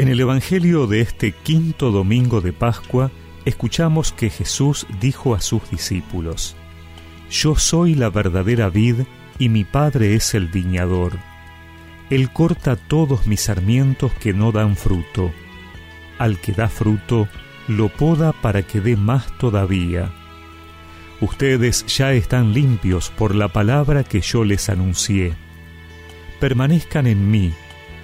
En el Evangelio de este quinto domingo de Pascua, escuchamos que Jesús dijo a sus discípulos, Yo soy la verdadera vid y mi Padre es el viñador. Él corta todos mis sarmientos que no dan fruto. Al que da fruto, lo poda para que dé más todavía. Ustedes ya están limpios por la palabra que yo les anuncié. Permanezcan en mí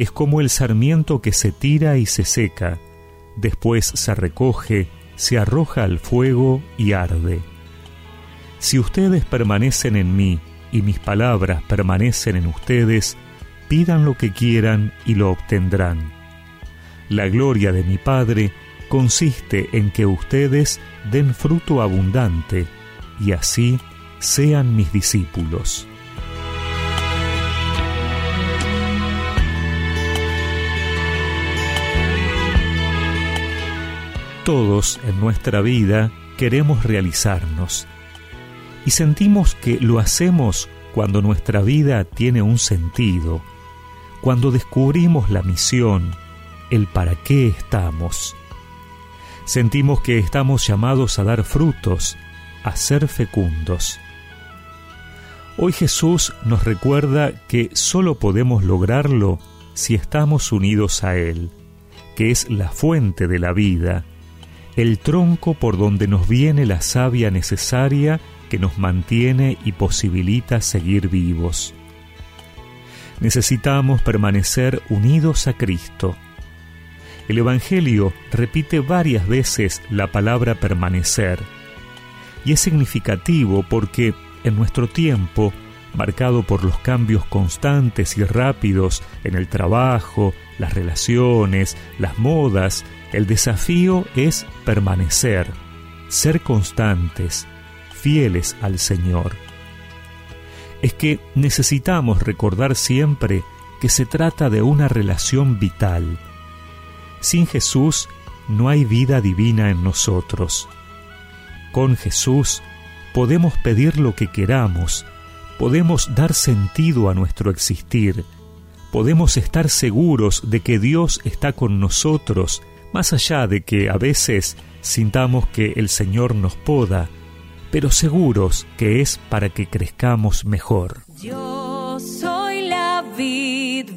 es como el sarmiento que se tira y se seca, después se recoge, se arroja al fuego y arde. Si ustedes permanecen en mí y mis palabras permanecen en ustedes, pidan lo que quieran y lo obtendrán. La gloria de mi Padre consiste en que ustedes den fruto abundante y así sean mis discípulos. Todos en nuestra vida queremos realizarnos y sentimos que lo hacemos cuando nuestra vida tiene un sentido, cuando descubrimos la misión, el para qué estamos. Sentimos que estamos llamados a dar frutos, a ser fecundos. Hoy Jesús nos recuerda que solo podemos lograrlo si estamos unidos a Él, que es la fuente de la vida, el tronco por donde nos viene la savia necesaria que nos mantiene y posibilita seguir vivos. Necesitamos permanecer unidos a Cristo. El Evangelio repite varias veces la palabra permanecer, y es significativo porque en nuestro tiempo, marcado por los cambios constantes y rápidos en el trabajo, las relaciones, las modas, el desafío es permanecer, ser constantes, fieles al Señor. Es que necesitamos recordar siempre que se trata de una relación vital. Sin Jesús no hay vida divina en nosotros. Con Jesús podemos pedir lo que queramos, podemos dar sentido a nuestro existir, podemos estar seguros de que Dios está con nosotros más allá de que a veces sintamos que el Señor nos poda, pero seguros que es para que crezcamos mejor. Yo soy la vid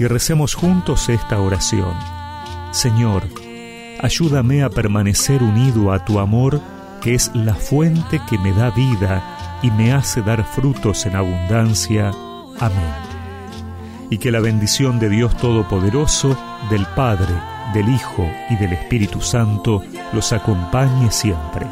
y recemos juntos esta oración. Señor, ayúdame a permanecer unido a tu amor, que es la fuente que me da vida y me hace dar frutos en abundancia. Amén. Y que la bendición de Dios Todopoderoso, del Padre, del Hijo y del Espíritu Santo los acompañe siempre.